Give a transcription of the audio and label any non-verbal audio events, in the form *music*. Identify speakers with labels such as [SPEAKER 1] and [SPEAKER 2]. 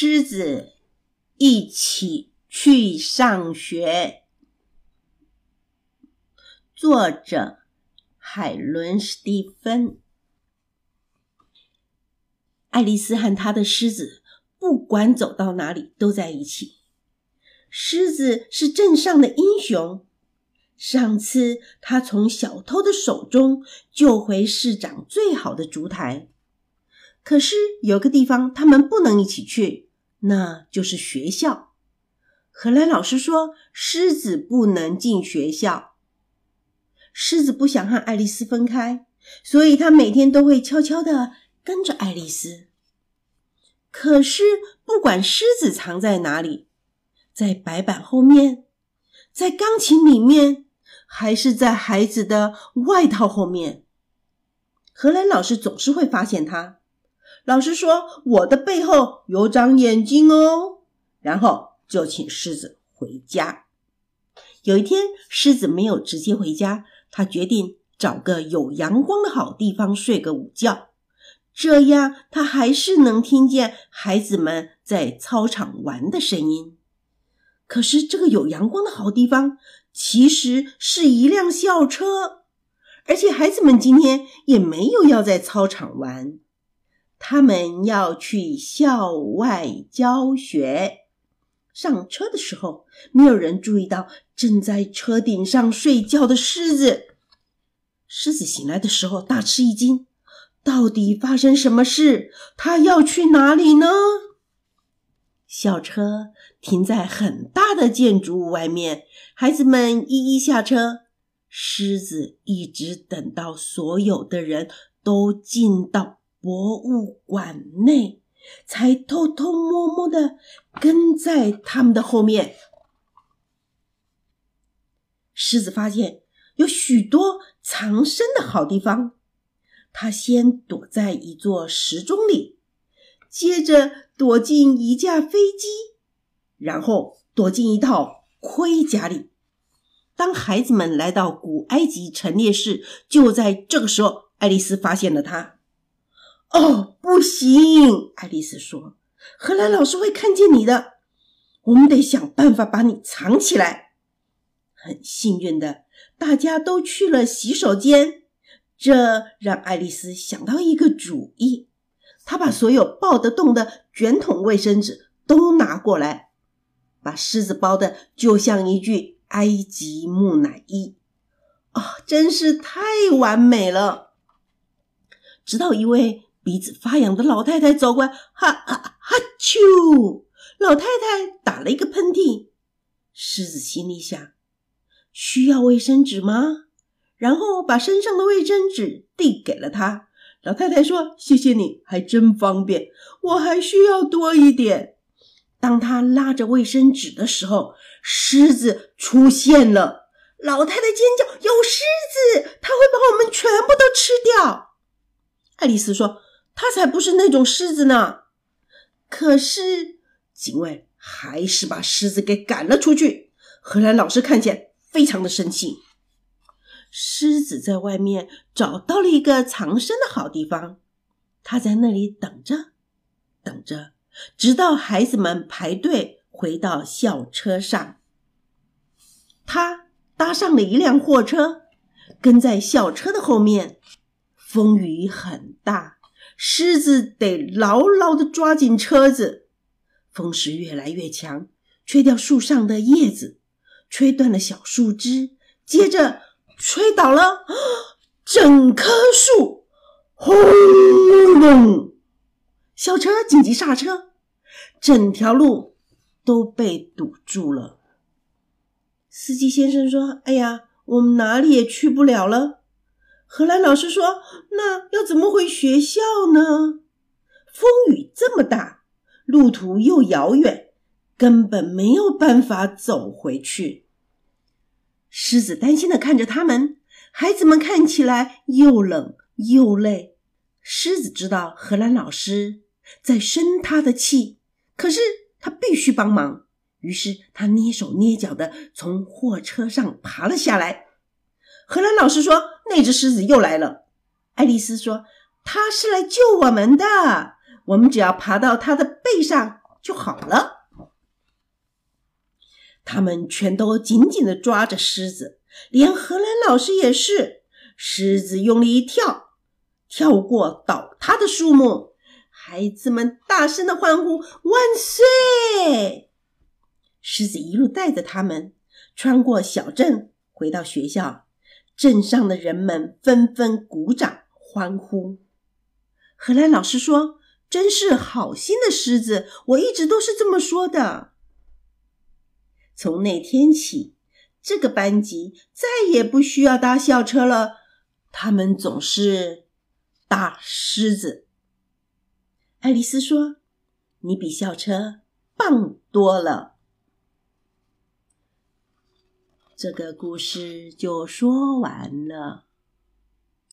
[SPEAKER 1] 狮子一起去上学。作者：海伦·史蒂芬。爱丽丝和她的狮子，不管走到哪里都在一起。狮子是镇上的英雄。上次他从小偷的手中救回市长最好的烛台。可是有个地方他们不能一起去，那就是学校。荷兰老师说，狮子不能进学校。狮子不想和爱丽丝分开，所以他每天都会悄悄的跟着爱丽丝。可是不管狮子藏在哪里，在白板后面，在钢琴里面，还是在孩子的外套后面，荷兰老师总是会发现他。老师说：“我的背后有长眼睛哦。”然后就请狮子回家。有一天，狮子没有直接回家，他决定找个有阳光的好地方睡个午觉，这样他还是能听见孩子们在操场玩的声音。可是，这个有阳光的好地方其实是一辆校车，而且孩子们今天也没有要在操场玩。他们要去校外教学。上车的时候，没有人注意到正在车顶上睡觉的狮子。狮子醒来的时候大吃一惊，到底发生什么事？他要去哪里呢？校车停在很大的建筑物外面，孩子们一一下车。狮子一直等到所有的人都进到。博物馆内，才偷偷摸摸的跟在他们的后面。狮子发现有许多藏身的好地方，他先躲在一座时钟里，接着躲进一架飞机，然后躲进一套盔甲里。当孩子们来到古埃及陈列室，就在这个时候，爱丽丝发现了他。哦，不行！爱丽丝说：“荷兰老师会看见你的，我们得想办法把你藏起来。”很幸运的，大家都去了洗手间，这让爱丽丝想到一个主意。她把所有抱得动的卷筒卫生纸都拿过来，把狮子包的就像一具埃及木乃伊。啊，真是太完美了！直到一位。鼻子发痒的老太太走过来，哈哈哈啾！老太太打了一个喷嚏。狮子心里想：需要卫生纸吗？然后把身上的卫生纸递给了他。老太太说：“谢谢你，还真方便。我还需要多一点。”当他拉着卫生纸的时候，狮子出现了。老太太尖叫：“有狮子！它会把我们全部都吃掉！”爱丽丝说。他才不是那种狮子呢！可是警卫还是把狮子给赶了出去。荷兰老师看见，非常的生气。狮子在外面找到了一个藏身的好地方，他在那里等着，等着，直到孩子们排队回到校车上。他搭上了一辆货车，跟在校车的后面。风雨很大。狮子得牢牢的抓紧车子，风势越来越强，吹掉树上的叶子，吹断了小树枝，接着吹倒了 *gasps* 整棵树，轰隆！小车紧急刹车，整条路都被堵住了。司机先生说：“哎呀，我们哪里也去不了了。”荷兰老师说：“那要怎么回学校呢？风雨这么大，路途又遥远，根本没有办法走回去。”狮子担心的看着他们，孩子们看起来又冷又累。狮子知道荷兰老师在生他的气，可是他必须帮忙，于是他蹑手蹑脚的从货车上爬了下来。荷兰老师说。那只狮子又来了。爱丽丝说：“它是来救我们的，我们只要爬到它的背上就好了。他们全都紧紧的抓着狮子，连荷兰老师也是。狮子用力一跳，跳过倒塌的树木，孩子们大声的欢呼：“万岁！”狮子一路带着他们穿过小镇，回到学校。镇上的人们纷纷鼓掌欢呼。荷兰老师说：“真是好心的狮子，我一直都是这么说的。”从那天起，这个班级再也不需要搭校车了。他们总是搭狮子。爱丽丝说：“你比校车棒多了。”这个故事就说完了。